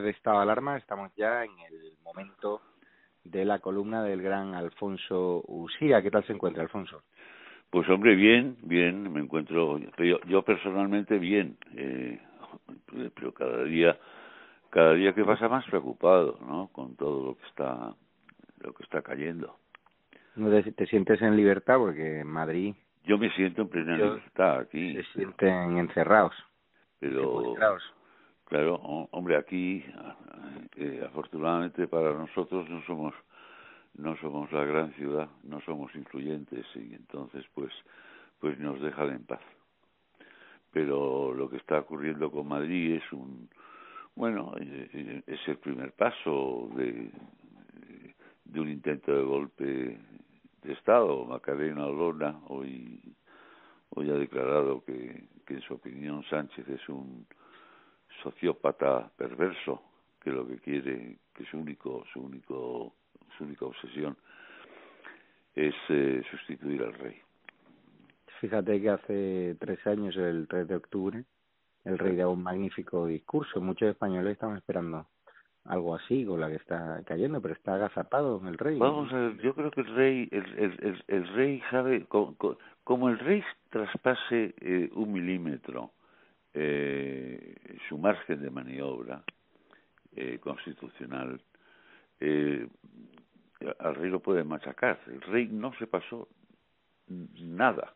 de Estado de Alarma. Estamos ya en el momento de la columna del gran Alfonso Usía. ¿Qué tal se encuentra, Alfonso? Pues hombre, bien, bien, me encuentro yo, yo personalmente bien, eh, pero cada día, cada día que pasa más preocupado, ¿no? Con todo lo que está, lo que está cayendo. ¿No te, sientes en libertad porque en Madrid? Yo me siento en plena libertad aquí. Se sienten encerrados. Pero claro, hombre, aquí eh, afortunadamente para nosotros no somos no somos la gran ciudad, no somos influyentes y entonces pues pues nos dejan en paz. Pero lo que está ocurriendo con Madrid es un bueno, eh, es el primer paso de de un intento de golpe de Estado. Macarena Olona hoy hoy ha declarado que, que en su opinión Sánchez es un sociópata perverso que lo que quiere que su único su único su única obsesión es eh, sustituir al rey. Fíjate que hace tres años, el 3 de octubre, el rey dio un magnífico discurso. Muchos españoles estaban esperando algo así con la que está cayendo, pero está agazapado el rey. Vamos a ver, yo creo que el rey, el, el, el, rey sabe, como, el rey traspase eh, un milímetro eh, su margen de maniobra eh, constitucional, eh, al rey lo puede machacar. El rey no se pasó nada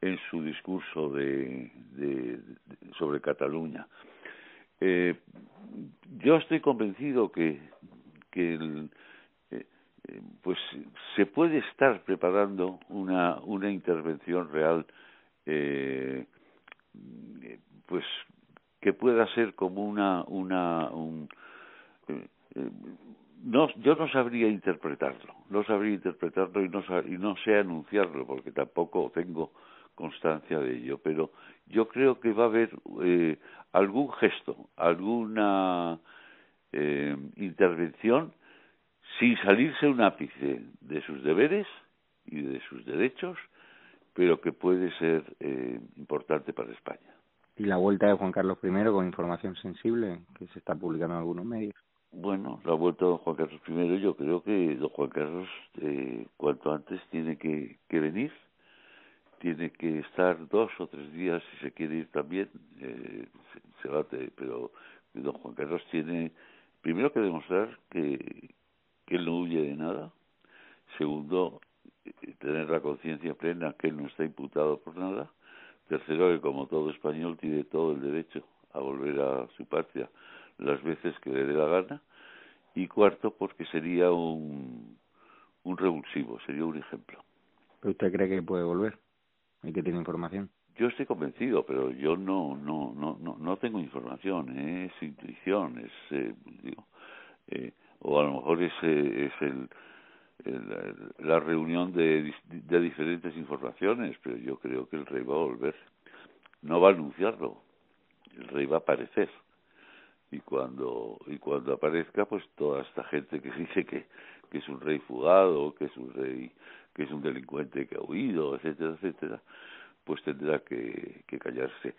en su discurso de, de, sobre Cataluña. Eh, yo estoy convencido que, que el, eh, pues se puede estar preparando una, una intervención real eh, pues que pueda ser como una una un, eh, eh, no yo no sabría interpretarlo no sabría interpretarlo y no y no sé anunciarlo porque tampoco tengo constancia de ello pero yo creo que va a haber eh, algún gesto alguna eh, intervención sin salirse un ápice de sus deberes y de sus derechos pero que puede ser eh, importante para España y la vuelta de Juan Carlos I con información sensible que se está publicando en algunos medios. Bueno, la vuelta de Juan Carlos I, yo creo que don Juan Carlos eh, cuanto antes tiene que, que venir, tiene que estar dos o tres días, si se quiere ir también, eh, se, va, pero don Juan Carlos tiene primero que demostrar que, que él no huye de nada, segundo, eh, tener la conciencia plena que él no está imputado por nada, Tercero, que como todo español tiene todo el derecho a volver a su patria las veces que le dé la gana. Y cuarto, porque sería un, un revulsivo, sería un ejemplo. ¿Pero usted cree que puede volver y que tiene información? Yo estoy convencido, pero yo no no no no, no tengo información, es intuición, es eh, digo, eh, o a lo mejor es, es el la reunión de, de diferentes informaciones, pero yo creo que el rey va a volver. No va a anunciarlo, el rey va a aparecer. Y cuando, y cuando aparezca, pues toda esta gente que dice que, que es un rey fugado, que es un rey, que es un delincuente que ha huido, etcétera, etcétera, pues tendrá que, que callarse.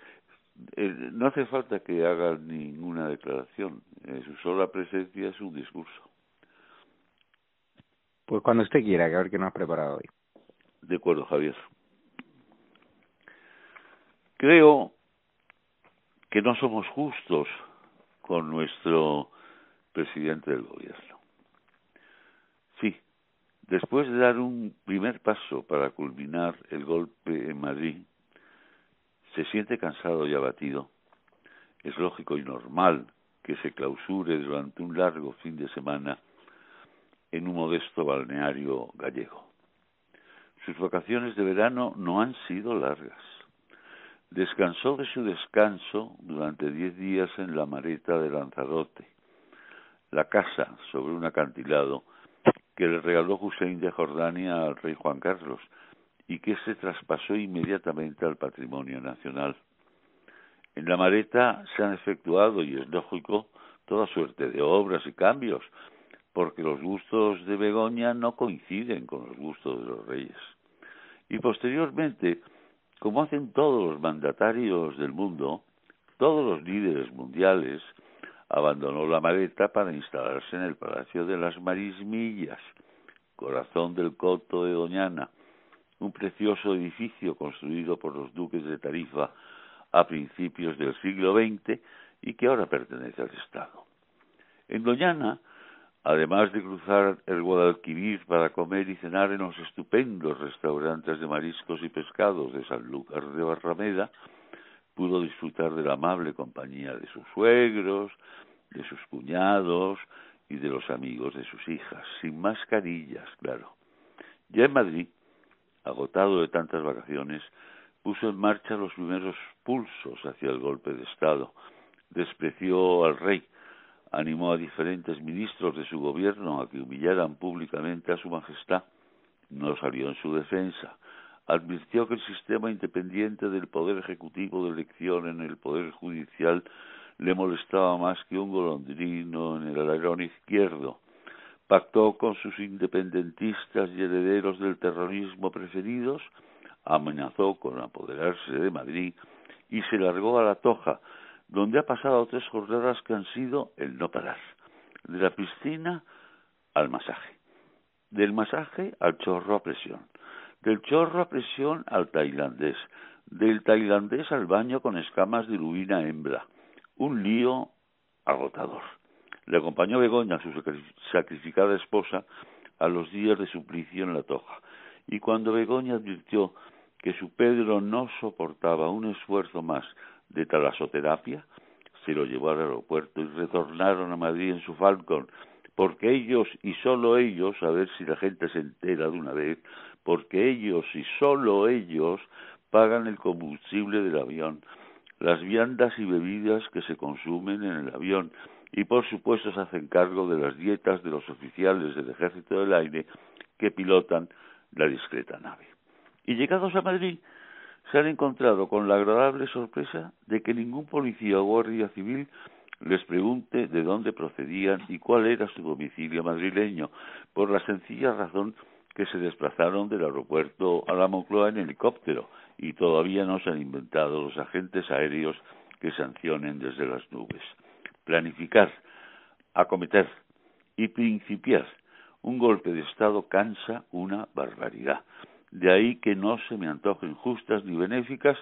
Eh, no hace falta que haga ninguna declaración, eh, su sola presencia es un discurso. Pues cuando usted quiera, a ver qué nos ha preparado hoy. De acuerdo, Javier. Creo que no somos justos con nuestro presidente del gobierno. Sí, después de dar un primer paso para culminar el golpe en Madrid, se siente cansado y abatido. Es lógico y normal que se clausure durante un largo fin de semana en un modesto balneario gallego. Sus vacaciones de verano no han sido largas. Descansó de su descanso durante diez días en la mareta de Lanzarote, la casa sobre un acantilado que le regaló Hussein de Jordania al rey Juan Carlos y que se traspasó inmediatamente al patrimonio nacional. En la mareta se han efectuado, y es lógico, toda suerte de obras y cambios, porque los gustos de Begoña no coinciden con los gustos de los reyes. Y posteriormente, como hacen todos los mandatarios del mundo, todos los líderes mundiales, abandonó la maleta para instalarse en el Palacio de las Marismillas, corazón del coto de Doñana, un precioso edificio construido por los duques de Tarifa a principios del siglo XX y que ahora pertenece al Estado. En Doñana, además de cruzar el Guadalquivir para comer y cenar en los estupendos restaurantes de mariscos y pescados de Sanlúcar de Barrameda, pudo disfrutar de la amable compañía de sus suegros, de sus cuñados y de los amigos de sus hijas, sin mascarillas, claro. Ya en Madrid, agotado de tantas vacaciones, puso en marcha los primeros pulsos hacia el golpe de Estado, despreció al rey, animó a diferentes ministros de su gobierno a que humillaran públicamente a su majestad, no salió en su defensa, advirtió que el sistema independiente del Poder Ejecutivo de elección en el Poder Judicial le molestaba más que un golondrino en el alerón izquierdo. Pactó con sus independentistas y herederos del terrorismo preferidos, amenazó con apoderarse de Madrid y se largó a la Toja, donde ha pasado tres jornadas que han sido el no parar, de la piscina al masaje, del masaje al chorro a presión, del chorro a presión al tailandés, del tailandés al baño con escamas de lubina hembra, un lío agotador. Le acompañó Begoña, su sacrificada esposa, a los días de suplicio en la toja, y cuando Begoña advirtió que su Pedro no soportaba un esfuerzo más de talasoterapia, se lo llevó al aeropuerto y retornaron a Madrid en su Falcon, porque ellos y solo ellos, a ver si la gente se entera de una vez, porque ellos y solo ellos pagan el combustible del avión, las viandas y bebidas que se consumen en el avión y por supuesto se hacen cargo de las dietas de los oficiales del Ejército del Aire que pilotan la discreta nave. Y llegados a Madrid, se han encontrado con la agradable sorpresa de que ningún policía o guardia civil les pregunte de dónde procedían y cuál era su domicilio madrileño, por la sencilla razón que se desplazaron del aeropuerto a la Moncloa en helicóptero y todavía no se han inventado los agentes aéreos que sancionen desde las nubes. Planificar, acometer y principiar un golpe de Estado cansa una barbaridad. De ahí que no se me antojen justas ni benéficas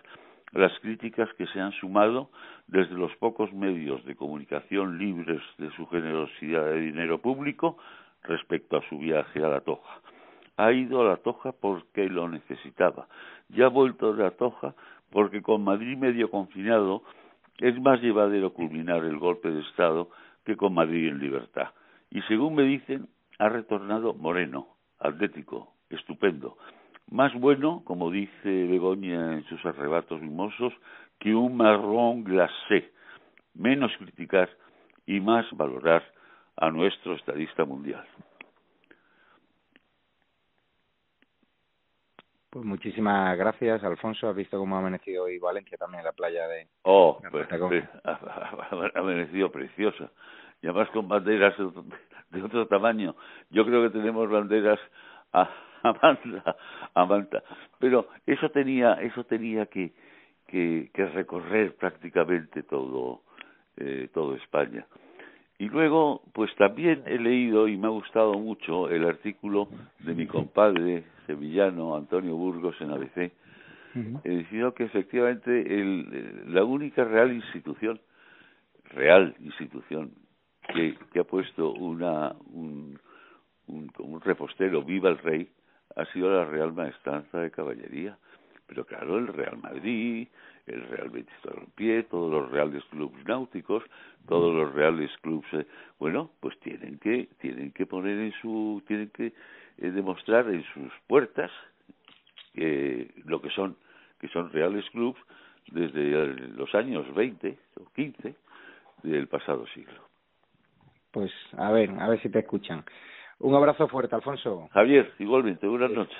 las críticas que se han sumado desde los pocos medios de comunicación libres de su generosidad de dinero público respecto a su viaje a la Toja. Ha ido a la Toja porque lo necesitaba. Ya ha vuelto de la Toja porque con Madrid medio confinado es más llevadero culminar el golpe de Estado que con Madrid en libertad. Y según me dicen, ha retornado moreno, atlético, estupendo, más bueno, como dice Begoña en sus arrebatos mimosos, que un marrón glacé, menos criticar y más valorar a nuestro estadista mundial. Pues muchísimas gracias, Alfonso. Has visto cómo ha amanecido hoy Valencia también en la playa de. Oh, pues, ha, amanecido preciosa. Y además con banderas de otro tamaño. Yo creo que tenemos banderas a, Amanda. Pero eso tenía, eso tenía que, que, que recorrer prácticamente todo, eh, todo España. Y luego, pues también he leído y me ha gustado mucho el artículo de mi compadre sevillano Antonio Burgos en ABC, He diciendo que efectivamente el, la única real institución, real institución, que, que ha puesto una, un, un, un repostero, viva el rey, ha sido la Real Maestranza de Caballería. Pero claro, el Real Madrid, el Real Betis Balompié, todos los reales clubes náuticos, todos los reales clubes, eh, bueno, pues tienen que tienen que poner en su tienen que eh, demostrar en sus puertas eh, lo que son que son reales clubes desde los años 20 o 15 del pasado siglo. Pues a ver, a ver si te escuchan. Un abrazo fuerte, Alfonso. Javier, igualmente, buenas noches.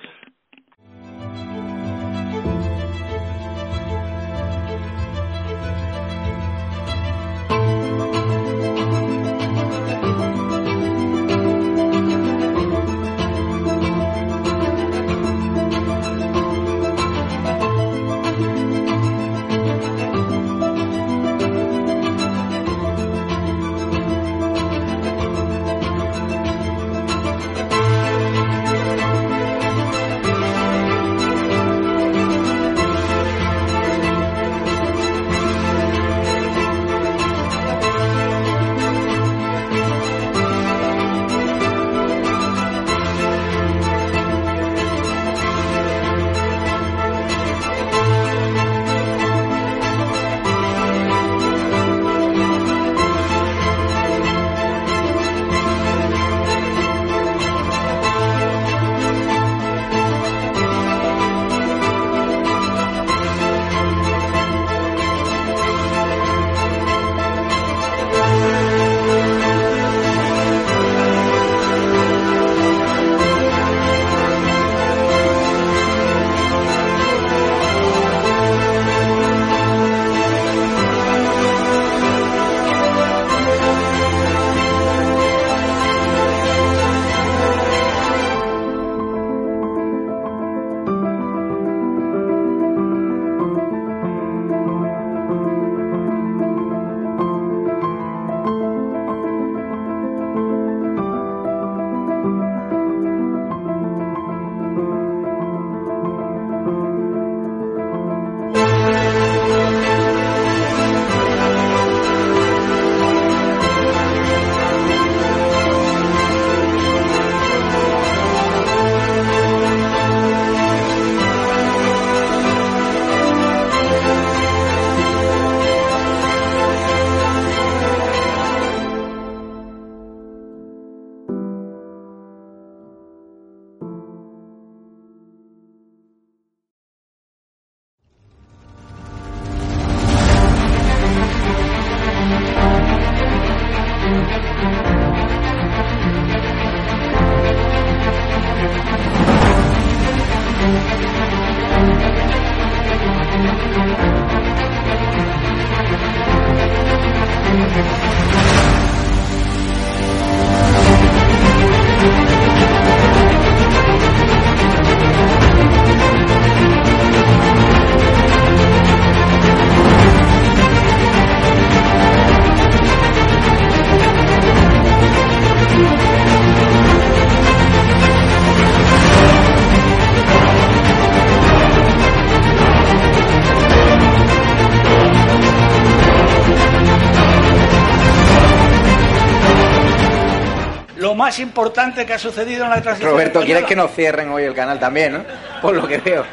Más importante que ha sucedido en la transición. Roberto, ¿quieres que nos cierren hoy el canal también, no? Por lo que veo.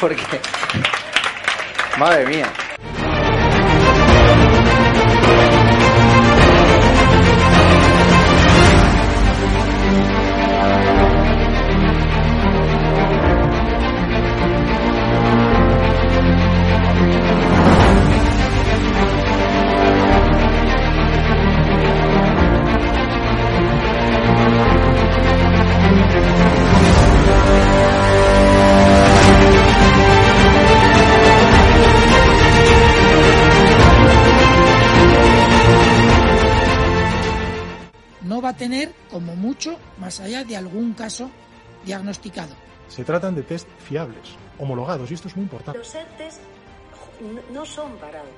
Porque. Madre mía. Tener, como mucho, más allá de algún caso diagnosticado. Se tratan de test fiables, homologados, y esto es muy importante. Los test no son parados.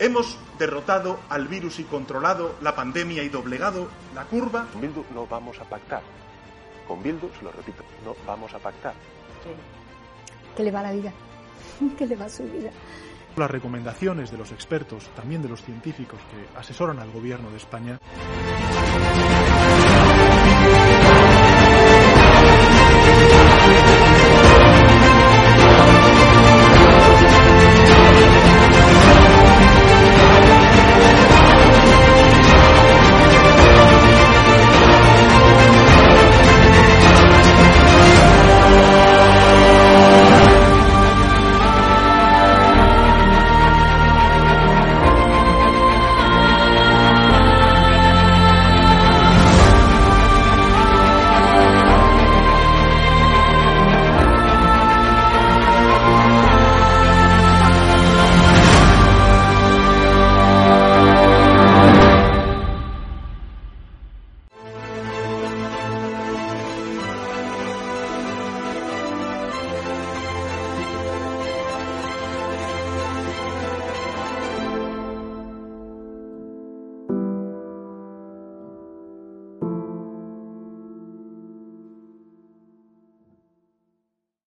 Hemos derrotado al virus y controlado la pandemia y doblegado la curva. Con Bildu no vamos a pactar. Con Bildu, se lo repito, no vamos a pactar. ¿Qué le va la vida? ¿Qué le va su vida? Las recomendaciones de los expertos, también de los científicos que asesoran al gobierno de España. Thank you.